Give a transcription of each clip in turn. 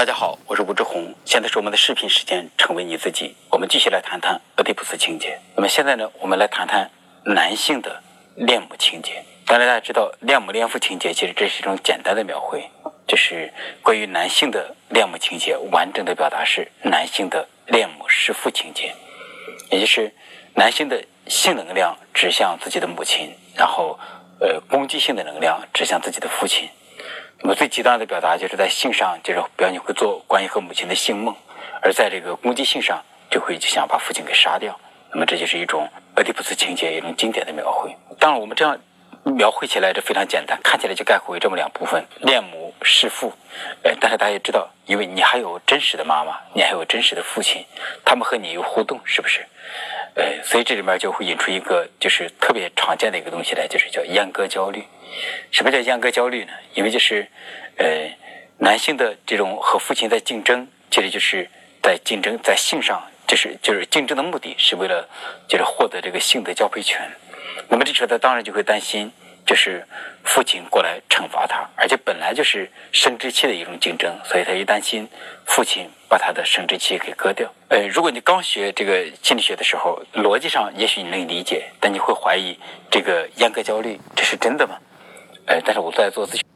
大家好，我是吴志红，现在是我们的视频时间，成为你自己。我们继续来谈谈俄狄浦斯情节。那么现在呢，我们来谈谈男性的恋母情节。当然，大家知道恋母恋父情节，其实这是一种简单的描绘，就是关于男性的恋母情节。完整的表达是男性的恋母弑父情节，也就是男性的性能量指向自己的母亲，然后呃攻击性的能量指向自己的父亲。那么最极端的表达就是在性上，就是表现会做关于和母亲的性梦；而在这个攻击性上，就会想把父亲给杀掉。那么这就是一种俄狄浦斯情节一种经典的描绘。当然，我们这样描绘起来这非常简单，看起来就概括为这么两部分：恋母弑父。呃，但是大家也知道，因为你还有真实的妈妈，你还有真实的父亲，他们和你有互动，是不是？呃，所以这里面就会引出一个就是特别常见的一个东西来，就是叫阉割焦虑。什么叫阉割焦虑呢？因为就是，呃，男性的这种和父亲在竞争，其实就是在竞争，在性上，就是就是竞争的目的是为了就是获得这个性的交配权。那么这时候他当然就会担心。就是父亲过来惩罚他，而且本来就是生殖器的一种竞争，所以他一担心父亲把他的生殖器给割掉。呃，如果你刚学这个心理学的时候，逻辑上也许你能理解，但你会怀疑这个阉割焦虑这是真的吗？呃，但是我在做咨询。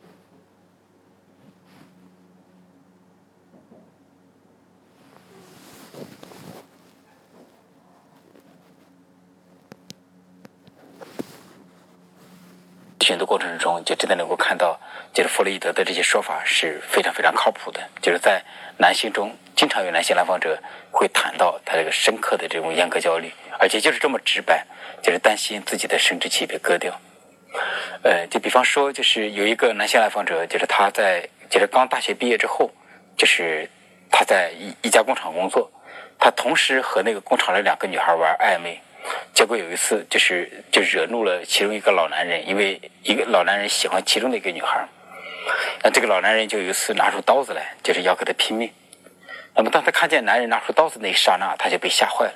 过程中，就真的能够看到，就是弗洛伊德的这些说法是非常非常靠谱的。就是在男性中，经常有男性来访者会谈到他这个深刻的这种阉割焦虑，而且就是这么直白，就是担心自己的生殖器被割掉。呃，就比方说，就是有一个男性来访者，就是他在就是刚大学毕业之后，就是他在一一家工厂工作，他同时和那个工厂的两个女孩玩暧昧。结果有一次，就是就惹怒了其中一个老男人，因为一个老男人喜欢其中的一个女孩那这个老男人就有一次拿出刀子来，就是要跟他拼命。那么当他看见男人拿出刀子那一刹那，他就被吓坏了。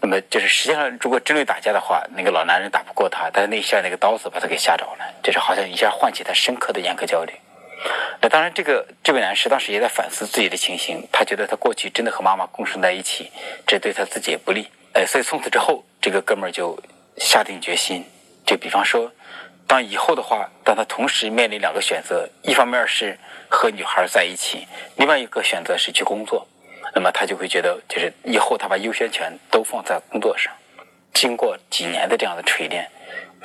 那么就是实际上，如果真的打架的话，那个老男人打不过他，但是那一下那个刀子把他给吓着了，就是好像一下唤起他深刻的严格焦虑。那当然，这个这位男士当时也在反思自己的情形，他觉得他过去真的和妈妈共生在一起，这对他自己也不利。哎，所以从此之后，这个哥们儿就下定决心，就比方说，当以后的话，当他同时面临两个选择，一方面是和女孩在一起，另外一个选择是去工作，那么他就会觉得，就是以后他把优先权都放在工作上。经过几年的这样的锤炼。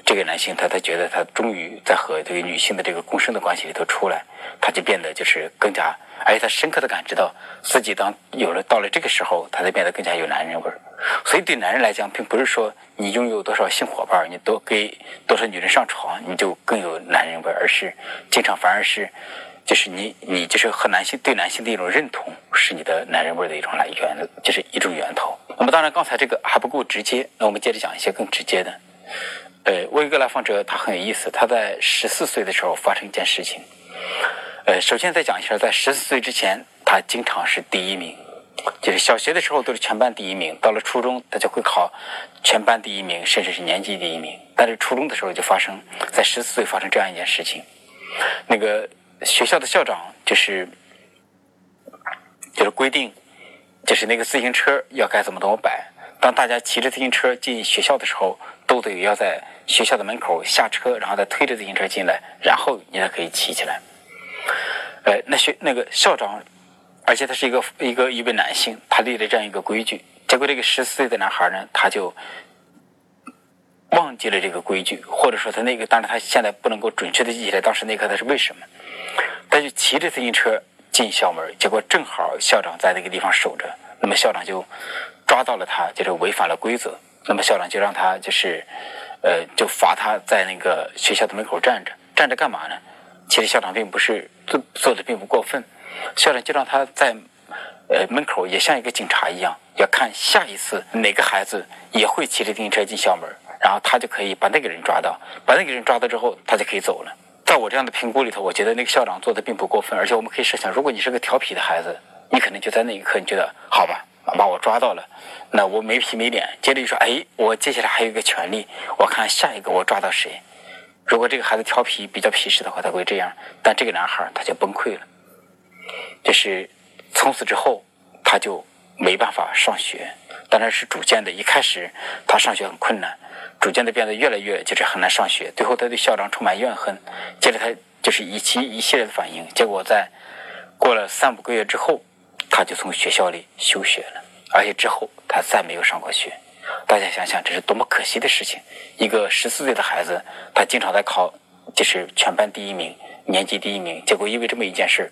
这个男性，他他觉得他终于在和这个女性的这个共生的关系里头出来，他就变得就是更加，而且他深刻的感知到自己当有了到了这个时候，他才变得更加有男人味。所以对男人来讲，并不是说你拥有多少性伙伴，你多给多少女人上床，你就更有男人味，而是经常反而是就是你你就是和男性对男性的一种认同，是你的男人味的一种来源，就是一种源头。那么当然刚才这个还不够直接，那我们接着讲一些更直接的。呃，我一个来访者，他很有意思。他在十四岁的时候发生一件事情。呃，首先再讲一下，在十四岁之前，他经常是第一名，就是小学的时候都是全班第一名，到了初中他就会考全班第一名，甚至是年级第一名。但是初中的时候就发生在十四岁发生这样一件事情，那个学校的校长就是就是规定，就是那个自行车要该怎么怎么摆。当大家骑着自行车进学校的时候，都得要在学校的门口下车，然后再推着自行车进来，然后你才可以骑起来。呃，那学那个校长，而且他是一个一个一位男性，他立了这样一个规矩。结果这个十四岁的男孩呢，他就忘记了这个规矩，或者说他那个，当然他现在不能够准确的记起来当时那刻他是为什么。他就骑着自行车进校门，结果正好校长在那个地方守着，那么校长就。抓到了他，就是违反了规则。那么校长就让他就是，呃，就罚他在那个学校的门口站着。站着干嘛呢？其实校长并不是做做的并不过分。校长就让他在呃门口也像一个警察一样，要看下一次哪个孩子也会骑着自行车进校门，然后他就可以把那个人抓到。把那个人抓到之后，他就可以走了。在我这样的评估里头，我觉得那个校长做的并不过分。而且我们可以设想，如果你是个调皮的孩子，你可能就在那一刻你觉得好吧。把我抓到了，那我没皮没脸，接着就说：“哎，我接下来还有一个权利，我看下一个我抓到谁。”如果这个孩子调皮、比较皮实的话，他会这样；但这个男孩他就崩溃了。就是从此之后他就没办法上学。当然是逐渐的，一开始他上学很困难，逐渐的变得越来越就是很难上学。最后他对校长充满怨恨，接着他就是一系一系列的反应。结果在过了三五个月之后，他就从学校里休学了，而且之后他再没有上过学。大家想想，这是多么可惜的事情！一个十四岁的孩子，他经常在考，就是全班第一名、年级第一名，结果因为这么一件事，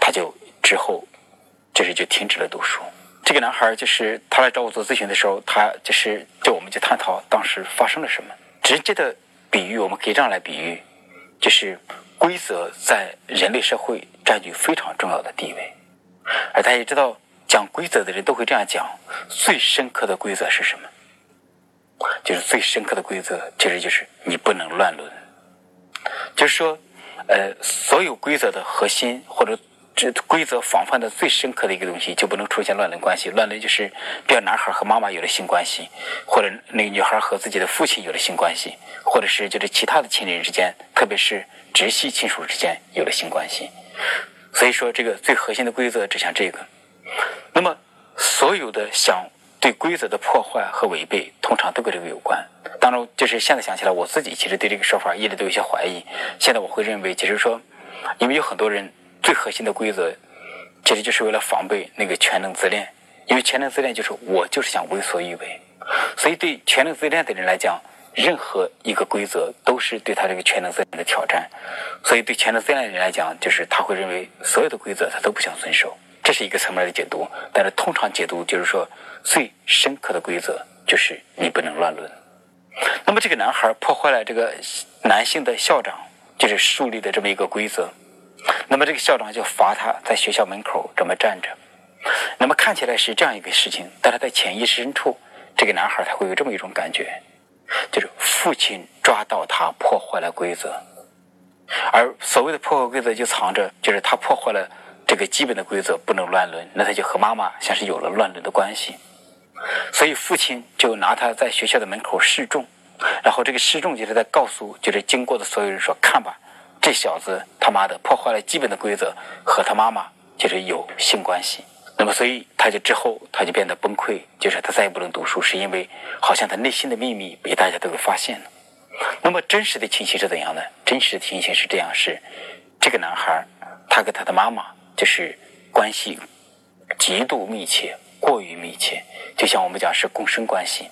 他就之后就是就停止了读书。这个男孩就是他来找我做咨询的时候，他就是就我们就探讨当时发生了什么。直接的比喻，我们可以这样来比喻，就是规则在人类社会占据非常重要的地位，而大家知道。讲规则的人都会这样讲：最深刻的规则是什么？就是最深刻的规则，其实就是你不能乱伦。就是说，呃，所有规则的核心或者这规则防范的最深刻的一个东西，就不能出现乱伦关系。乱伦就是，比如男孩和妈妈有了性关系，或者那个女孩和自己的父亲有了性关系，或者是就是其他的亲人之间，特别是直系亲属之间有了性关系。所以说，这个最核心的规则指向这个。那么，所有的想对规则的破坏和违背，通常都跟这个有关。当然，就是现在想起来，我自己其实对这个说法一直都有些怀疑。现在我会认为，其实说，因为有很多人最核心的规则，其实就是为了防备那个全能自恋。因为全能自恋就是我就是想为所欲为，所以对全能自恋的人来讲，任何一个规则都是对他这个全能自恋的挑战。所以对全能自然的人来讲，就是他会认为所有的规则他都不想遵守。这是一个层面的解读，但是通常解读就是说，最深刻的规则就是你不能乱伦。那么这个男孩破坏了这个男性的校长就是树立的这么一个规则，那么这个校长就罚他在学校门口这么站着。那么看起来是这样一个事情，但是在潜意识深处，这个男孩他会有这么一种感觉，就是父亲抓到他破坏了规则，而所谓的破坏规则就藏着就是他破坏了。这个基本的规则不能乱伦，那他就和妈妈像是有了乱伦的关系，所以父亲就拿他在学校的门口示众，然后这个示众就是在告诉就是经过的所有人说，看吧，这小子他妈的破坏了基本的规则，和他妈妈就是有性关系。那么所以他就之后他就变得崩溃，就是他再也不能读书，是因为好像他内心的秘密被大家都给发现了。那么真实的情形是怎样的？真实的情形是这样：是这个男孩他跟他的妈妈。就是关系极度密切，过于密切，就像我们讲是共生关系。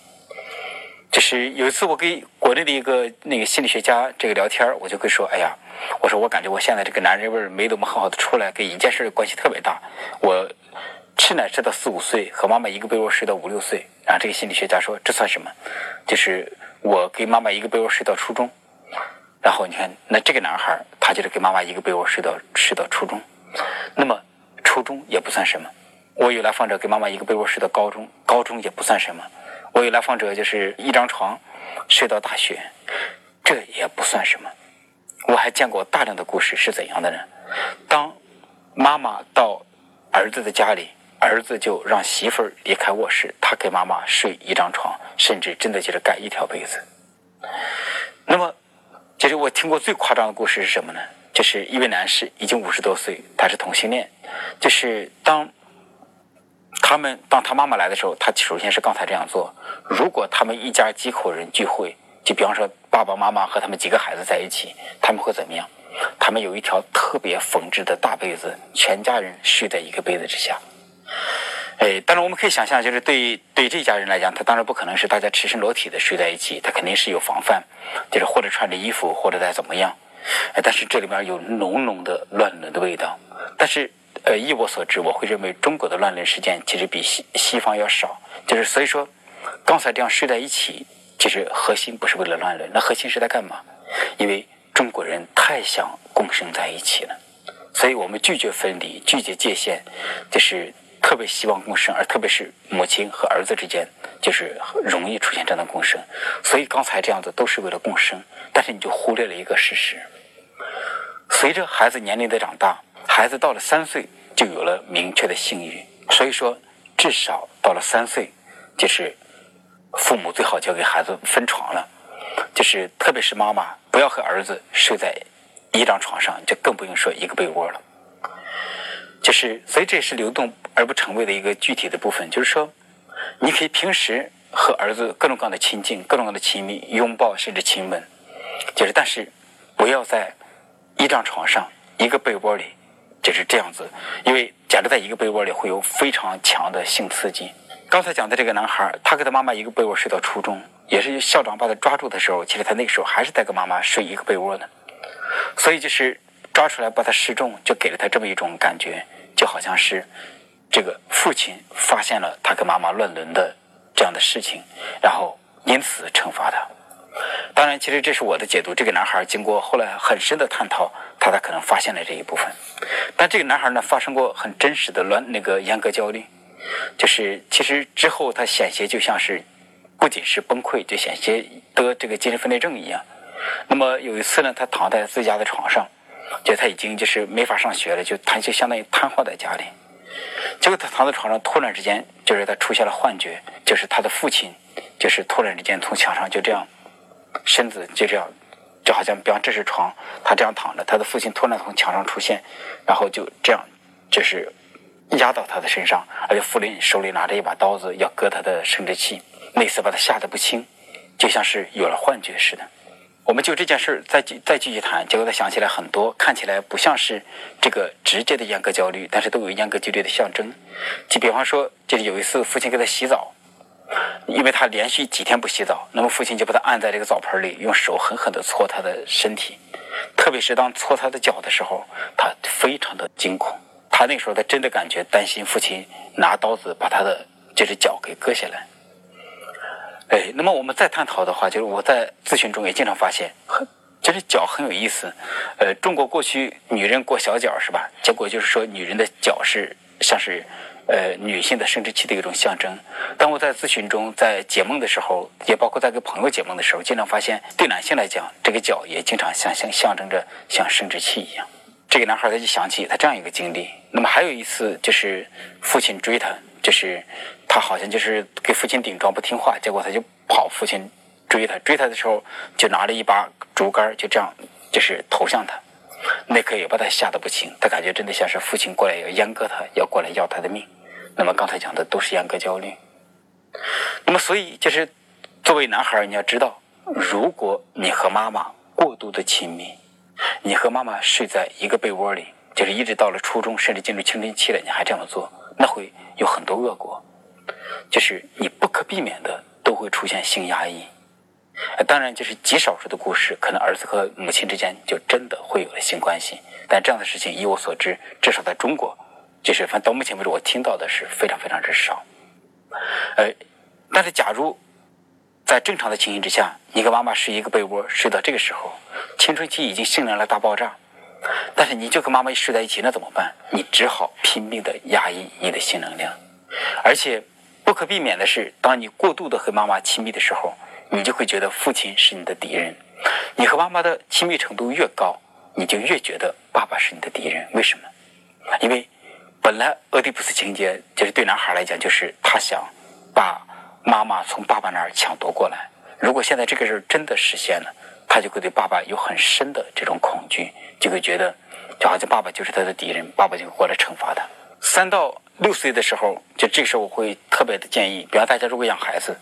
就是有一次我跟国内的一个那个心理学家这个聊天我就会说：“哎呀，我说我感觉我现在这个男人味没怎么很好的出来，跟一件事关系特别大。我吃奶吃到四五岁，和妈妈一个被窝睡到五六岁。然后这个心理学家说这算什么？就是我跟妈妈一个被窝睡到初中。然后你看，那这个男孩他就是跟妈妈一个被窝睡到睡到初中。”那么，初中也不算什么。我有来访者跟妈妈一个被窝睡到高中，高中也不算什么。我有来访者就是一张床睡到大学，这也不算什么。我还见过大量的故事是怎样的呢？当妈妈到儿子的家里，儿子就让媳妇儿离开卧室，他跟妈妈睡一张床，甚至真的就是盖一条被子。那么，其实我听过最夸张的故事是什么呢？就是一位男士，已经五十多岁，他是同性恋。就是当他们当他妈妈来的时候，他首先是刚才这样做。如果他们一家几口人聚会，就比方说爸爸妈妈和他们几个孩子在一起，他们会怎么样？他们有一条特别缝制的大被子，全家人睡在一个被子之下。哎，当然我们可以想象，就是对对这家人来讲，他当然不可能是大家赤身裸体的睡在一起，他肯定是有防范，就是或者穿着衣服，或者再怎么样。哎，但是这里面有浓浓的乱伦的味道。但是，呃，依我所知，我会认为中国的乱伦事件其实比西西方要少。就是所以说，刚才这样睡在一起，其实核心不是为了乱伦，那核心是在干嘛？因为中国人太想共生在一起了，所以我们拒绝分离，拒绝界限，就是特别希望共生，而特别是母亲和儿子之间，就是容易出现这样的共生。所以刚才这样子都是为了共生，但是你就忽略了一个事实。随着孩子年龄的长大，孩子到了三岁就有了明确的性欲，所以说至少到了三岁，就是父母最好就给孩子分床了，就是特别是妈妈不要和儿子睡在一张床上，就更不用说一个被窝了。就是所以这也是流动而不成为的一个具体的部分。就是说，你可以平时和儿子各种各样的亲近，各种各样的亲密，拥抱甚至亲吻，就是但是不要在一张床上一个被窝里就是这样子，因为假如在一个被窝里会有非常强的性刺激。刚才讲的这个男孩，他跟他妈妈一个被窝睡到初中，也是校长把他抓住的时候，其实他那个时候还是在跟妈妈睡一个被窝的，所以就是抓出来把他示众，就给了他这么一种感觉，就好像是这个父亲发现了他跟妈妈乱伦的这样的事情，然后因此惩罚他。当然，其实这是我的解读。这个男孩经过后来很深的探讨，他才可能发现了这一部分。但这个男孩呢，发生过很真实的乱那个严格焦虑。就是其实之后他险些就像是不仅是崩溃，就险些得这个精神分裂症一样。那么有一次呢，他躺在自家的床上，就他已经就是没法上学了，就他就相当于瘫痪在家里。结果他躺在床上，突然之间就是他出现了幻觉，就是他的父亲就是突然之间从墙上就这样身子就这样就好像比方这是床，他这样躺着，他的父亲突然从墙上出现，然后就这样就是。压到他的身上，而且傅林手里拿着一把刀子要割他的生殖器，那次把他吓得不轻，就像是有了幻觉似的。我们就这件事再再继续谈，结果他想起来很多看起来不像是这个直接的阉割焦虑，但是都有阉割焦虑的象征。就比方说，就是有一次父亲给他洗澡，因为他连续几天不洗澡，那么父亲就把他按在这个澡盆里，用手狠狠地搓他的身体，特别是当搓他的脚的时候，他非常的惊恐。他那时候，他真的感觉担心父亲拿刀子把他的这只脚给割下来。哎，那么我们再探讨的话，就是我在咨询中也经常发现，很这只脚很有意思。呃，中国过去女人裹小脚是吧？结果就是说女人的脚是像是呃女性的生殖器的一种象征。当我在咨询中在解梦的时候，也包括在跟朋友解梦的时候，经常发现对男性来讲，这个脚也经常像像象征着像生殖器一样。这个男孩他就想起他这样一个经历。那么还有一次，就是父亲追他，就是他好像就是给父亲顶撞不听话，结果他就跑，父亲追他，追他的时候就拿了一把竹竿，就这样就是投向他。那刻也把他吓得不轻，他感觉真的像是父亲过来要阉割他，要过来要他的命。那么刚才讲的都是严格焦虑。那么所以就是作为男孩，你要知道，如果你和妈妈过度的亲密。你和妈妈睡在一个被窝里，就是一直到了初中，甚至进入青春期了，你还这样做，那会有很多恶果，就是你不可避免的都会出现性压抑。当然，就是极少数的故事，可能儿子和母亲之间就真的会有了性关系，但这样的事情，以我所知，至少在中国，就是反正到目前为止，我听到的是非常非常之少。呃，但是假如。在正常的情形之下，你跟妈妈睡一个被窝，睡到这个时候，青春期已经性能了大爆炸，但是你就跟妈妈睡在一起，那怎么办？你只好拼命的压抑你的性能量，而且不可避免的是，当你过度的和妈妈亲密的时候，你就会觉得父亲是你的敌人。你和妈妈的亲密程度越高，你就越觉得爸爸是你的敌人。为什么？因为本来俄狄浦斯情节就是对男孩来讲，就是他想把。妈妈从爸爸那儿抢夺过来，如果现在这个事儿真的实现了，他就会对爸爸有很深的这种恐惧，就会觉得就好像爸爸就是他的敌人，爸爸就会过来惩罚他。三到六岁的时候，就这个时候我会特别的建议，比方大家如果养孩子，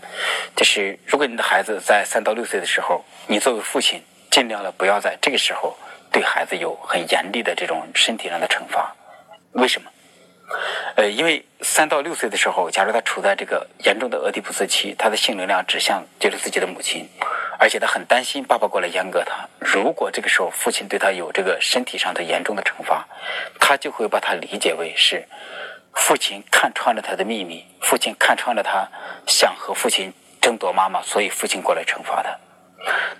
就是如果你的孩子在三到六岁的时候，你作为父亲尽量的不要在这个时候对孩子有很严厉的这种身体上的惩罚，为什么？呃，因为三到六岁的时候，假如他处在这个严重的俄狄浦斯期，他的性能量指向就是自己的母亲，而且他很担心爸爸过来阉割他。如果这个时候父亲对他有这个身体上的严重的惩罚，他就会把他理解为是父亲看穿了他的秘密，父亲看穿了他想和父亲争夺妈妈，所以父亲过来惩罚他。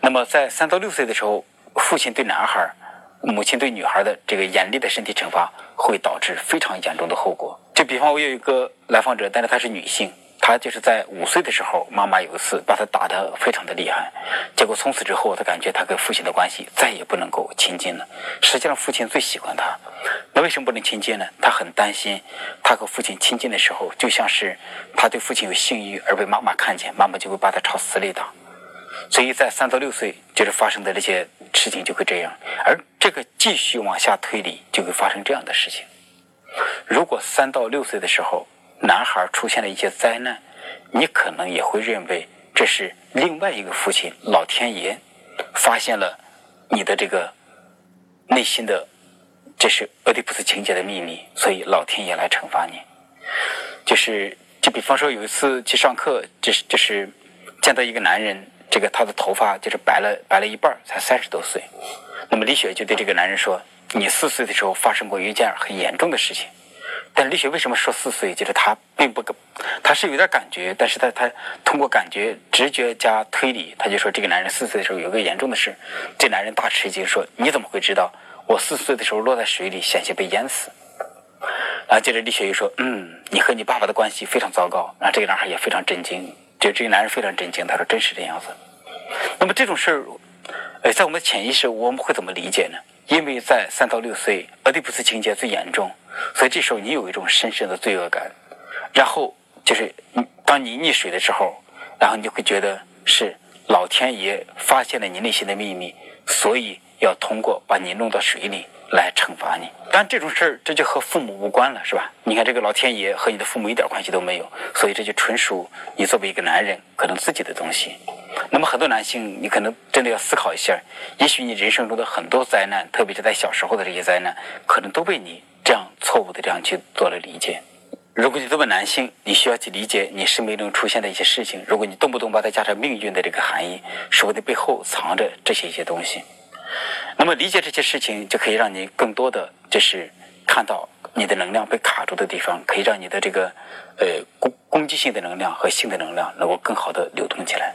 那么在三到六岁的时候，父亲对男孩。母亲对女孩的这个严厉的身体惩罚，会导致非常严重的后果。就比方我有一个来访者，但是她是女性，她就是在五岁的时候，妈妈有一次把她打得非常的厉害，结果从此之后，她感觉她跟父亲的关系再也不能够亲近了。实际上，父亲最喜欢她，那为什么不能亲近呢？她很担心，她和父亲亲近的时候，就像是她对父亲有性欲而被妈妈看见，妈妈就会把她朝死里打。所以在三到六岁，就是发生的这些事情就会这样，而这个继续往下推理，就会发生这样的事情。如果三到六岁的时候，男孩出现了一些灾难，你可能也会认为这是另外一个父亲老天爷发现了你的这个内心的，这是俄狄浦斯情节的秘密，所以老天爷来惩罚你。就是，就比方说有一次去上课，就是就是见到一个男人，这个他的头发就是白了白了一半，才三十多岁。那么李雪就对这个男人说：“你四岁的时候发生过一件很严重的事情。”但李雪为什么说四岁？就是他并不，他是有点感觉，但是他他通过感觉、直觉加推理，他就说这个男人四岁的时候有个严重的事。这男人大吃一惊，说：“你怎么会知道？我四岁的时候落在水里，险些被淹死。”然后接着李雪又说：“嗯，你和你爸爸的关系非常糟糕。”然后这个男孩也非常震惊，就这个男人非常震惊，他说：“真是这样子。”那么这种事儿，呃，在我们的潜意识，我们会怎么理解呢？因为在三到六岁，俄狄浦斯情节最严重。所以这时候你有一种深深的罪恶感，然后就是当你溺水的时候，然后你会觉得是老天爷发现了你内心的秘密，所以要通过把你弄到水里来惩罚你。但这种事儿这就和父母无关了，是吧？你看这个老天爷和你的父母一点关系都没有，所以这就纯属你作为一个男人可能自己的东西。那么很多男性，你可能真的要思考一下，也许你人生中的很多灾难，特别是在小时候的这些灾难，可能都被你。这样错误的这样去做了理解。如果你作为男性，你需要去理解你生命中出现的一些事情。如果你动不动把它加上命运的这个含义，说不定背后藏着这些一些东西。那么理解这些事情，就可以让你更多的就是看到你的能量被卡住的地方，可以让你的这个呃攻攻击性的能量和性的能量能够更好的流通起来。